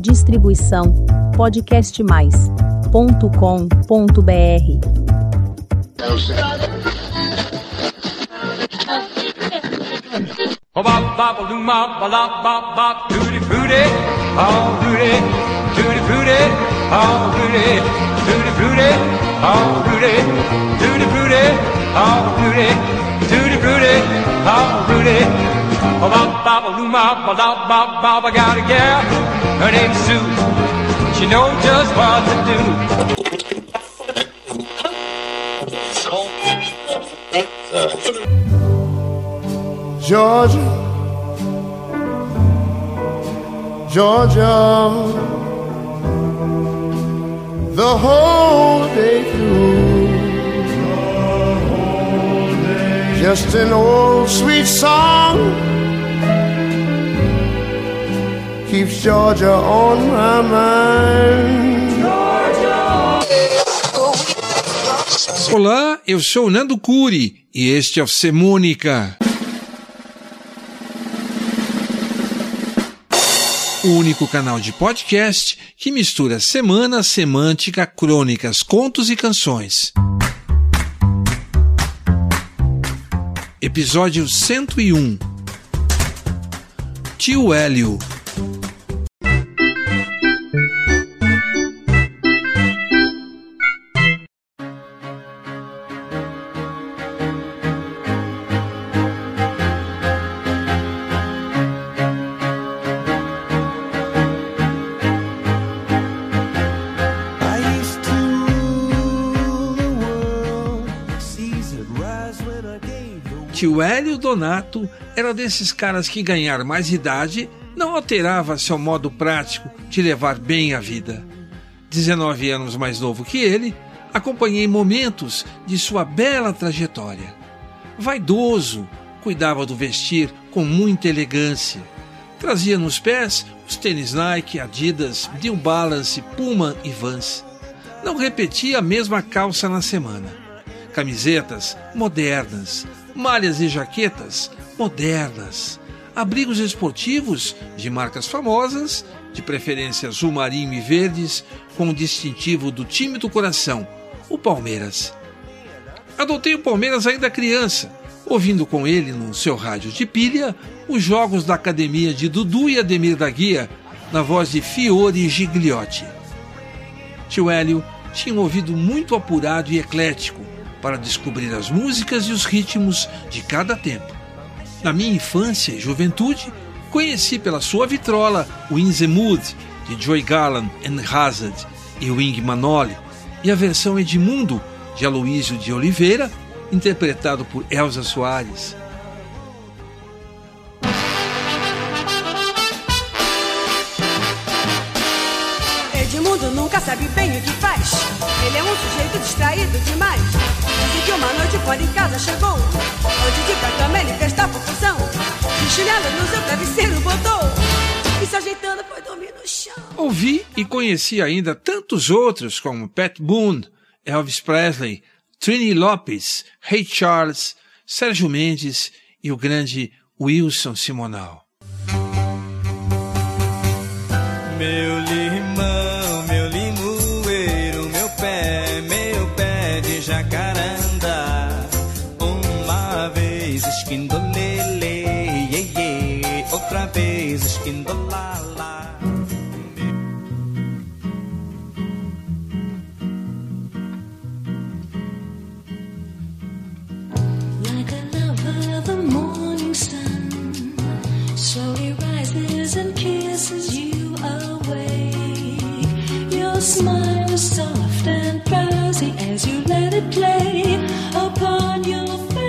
Distribuição podcastmais.com.br. Oh, tutti frutti, oh, frutti. Her name's Sue, she knows just what to do. Georgia, Georgia, the whole day through. Just an old sweet song keeps Georgia on my mind. Olá, eu sou Nando Curi e este é o Semônica. O único canal de podcast que mistura semana, semântica, crônicas, contos e canções. Episódio 101 Tio Hélio the Tio Hélio Donato era desses caras que ganhar mais idade não alterava seu modo prático de levar bem a vida. 19 anos mais novo que ele, acompanhei momentos de sua bela trajetória. Vaidoso, cuidava do vestir com muita elegância. Trazia nos pés os tênis Nike, Adidas, New Balance, Puma e Vans. Não repetia a mesma calça na semana. Camisetas modernas, malhas e jaquetas modernas, abrigos esportivos de marcas famosas, de preferência azul marinho e verdes, com o distintivo do time do coração, o Palmeiras. Adotei o Palmeiras ainda criança, ouvindo com ele no seu rádio de pilha os jogos da academia de Dudu e Ademir da Guia, na voz de Fiore Gigliotti. Tio Hélio tinha um ouvido muito apurado e eclético para descobrir as músicas e os ritmos de cada tempo. Na minha infância e juventude, conheci pela sua vitrola o In the Mood, de Joy Garland and Hazard e Wing Manoli, e a versão Edmundo, de Aloísio de Oliveira, interpretado por Elza Soares. Sabe bem o que faz. Ele é um sujeito distraído demais. Dizem que uma noite fora em casa chegou. Onde de cama ele fez confusão. De chinelo no seu travesseiro botou. E se ajeitando foi dormir no chão. Ouvi e conheci ainda tantos outros como Pat Boone, Elvis Presley, Trini Lopes, Ray Charles, Sérgio Mendes e o grande Wilson Simonal. Meu limão, Like a lover, the morning sun slowly rises and kisses you awake. Your smile is soft and drowsy as you let it play upon your face.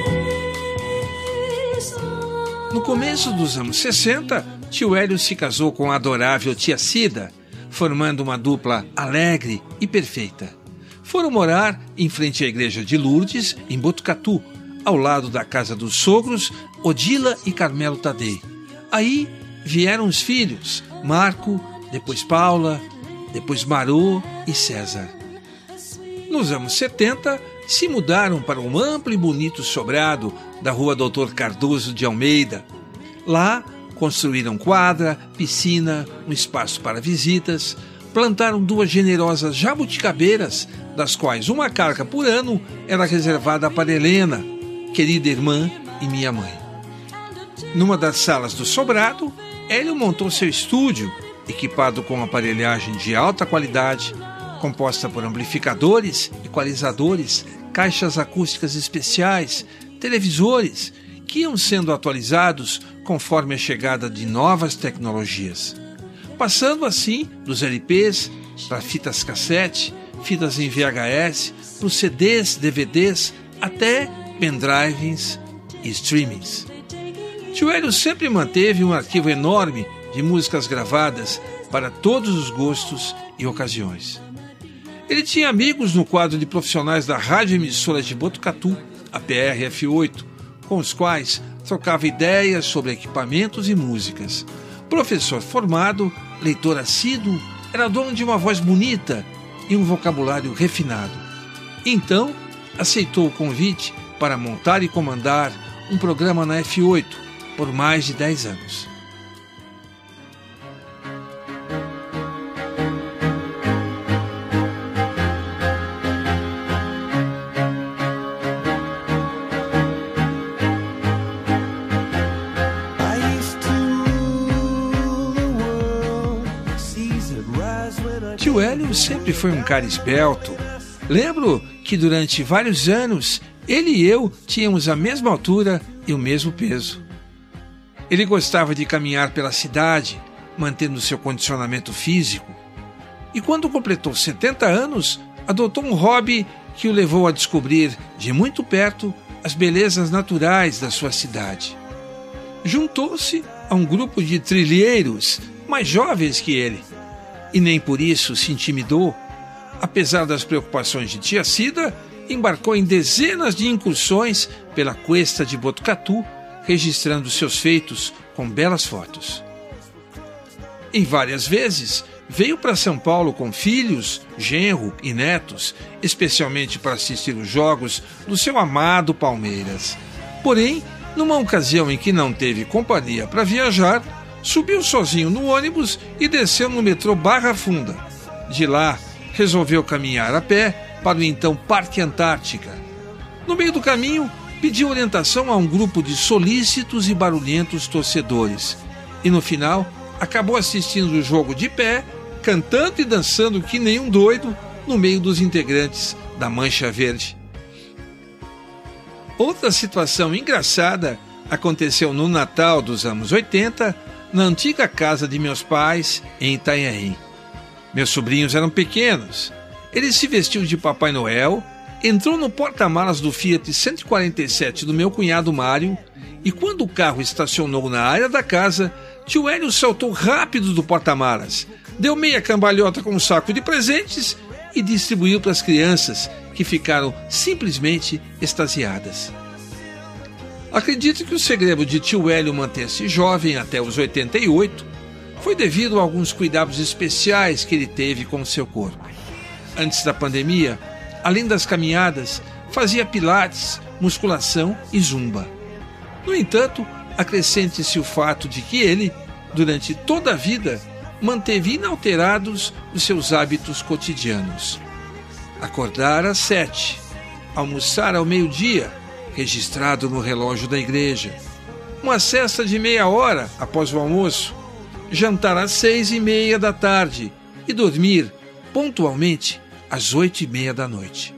No começo dos anos 60, tio Hélio se casou com a adorável tia Cida, formando uma dupla alegre e perfeita. Foram morar em frente à igreja de Lourdes, em Botucatu, ao lado da casa dos sogros Odila e Carmelo Tadei. Aí vieram os filhos, Marco, depois Paula, depois Marô e César. Nos anos 70, se mudaram para um amplo e bonito sobrado da rua Doutor Cardoso de Almeida. Lá Construíram quadra, piscina, um espaço para visitas, plantaram duas generosas jabuticabeiras, das quais uma carga por ano era reservada para Helena, querida irmã e minha mãe. Numa das salas do sobrado, Hélio montou seu estúdio, equipado com aparelhagem de alta qualidade, composta por amplificadores, equalizadores, caixas acústicas especiais, televisores, que iam sendo atualizados conforme a chegada de novas tecnologias. Passando assim dos LPs para fitas cassete, fitas em VHS, para CDs, DVDs, até pendrives e streamings. Tio Hélio sempre manteve um arquivo enorme de músicas gravadas para todos os gostos e ocasiões. Ele tinha amigos no quadro de profissionais da Rádio Emissora de Botucatu, a PRF8, com os quais trocava ideias sobre equipamentos e músicas. Professor formado, leitor assíduo, era dono de uma voz bonita e um vocabulário refinado. Então, aceitou o convite para montar e comandar um programa na F8 por mais de 10 anos. Tio Hélio sempre foi um cara esbelto. Lembro que durante vários anos ele e eu tínhamos a mesma altura e o mesmo peso. Ele gostava de caminhar pela cidade, mantendo seu condicionamento físico. E quando completou 70 anos, adotou um hobby que o levou a descobrir de muito perto as belezas naturais da sua cidade. Juntou-se a um grupo de trilheiros mais jovens que ele e nem por isso se intimidou. Apesar das preocupações de tia Cida, embarcou em dezenas de incursões pela cuesta de Botucatu, registrando seus feitos com belas fotos. Em várias vezes, veio para São Paulo com filhos, genro e netos, especialmente para assistir os jogos do seu amado Palmeiras. Porém, numa ocasião em que não teve companhia para viajar, subiu sozinho no ônibus e desceu no metrô Barra Funda. De lá, resolveu caminhar a pé para o então Parque Antártica. No meio do caminho, pediu orientação a um grupo de solícitos e barulhentos torcedores. E no final, acabou assistindo o jogo de pé, cantando e dançando que nem um doido no meio dos integrantes da Mancha Verde. Outra situação engraçada aconteceu no Natal dos anos 80, na antiga casa de meus pais, em Itanhaém. Meus sobrinhos eram pequenos. Ele se vestiu de Papai Noel, entrou no porta-malas do Fiat 147 do meu cunhado Mário e, quando o carro estacionou na área da casa, tio Hélio saltou rápido do porta-malas, deu meia cambalhota com um saco de presentes e distribuiu para as crianças, que ficaram simplesmente extasiadas. Acredito que o segredo de tio Hélio manter-se jovem até os 88 foi devido a alguns cuidados especiais que ele teve com o seu corpo. Antes da pandemia, além das caminhadas, fazia pilates, musculação e zumba. No entanto, acrescente-se o fato de que ele, durante toda a vida, manteve inalterados os seus hábitos cotidianos. Acordar às sete, almoçar ao meio-dia, registrado no relógio da igreja, uma cesta de meia hora após o almoço, jantar às seis e meia da tarde e dormir pontualmente às oito e meia da noite.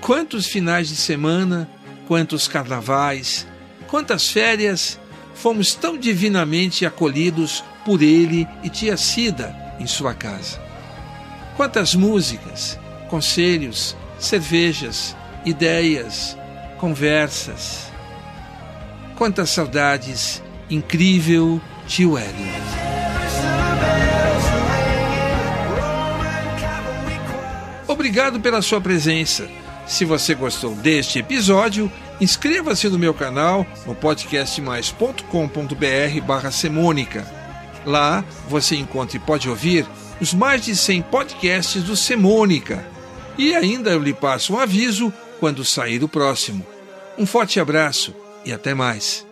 Quantos finais de semana, quantos carnavais, quantas férias fomos tão divinamente acolhidos por ele e tia Cida em sua casa. Quantas músicas, conselhos, cervejas, ideias, conversas. Quantas saudades, incrível tio Hélio. Obrigado pela sua presença. Se você gostou deste episódio, inscreva-se no meu canal no podcastmais.com.br barra Semônica. Lá você encontra e pode ouvir os mais de 100 podcasts do Semônica. E ainda eu lhe passo um aviso quando sair o próximo. Um forte abraço e até mais.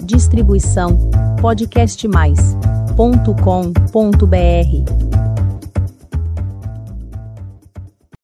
Distribuição podcast podcastmais.com.br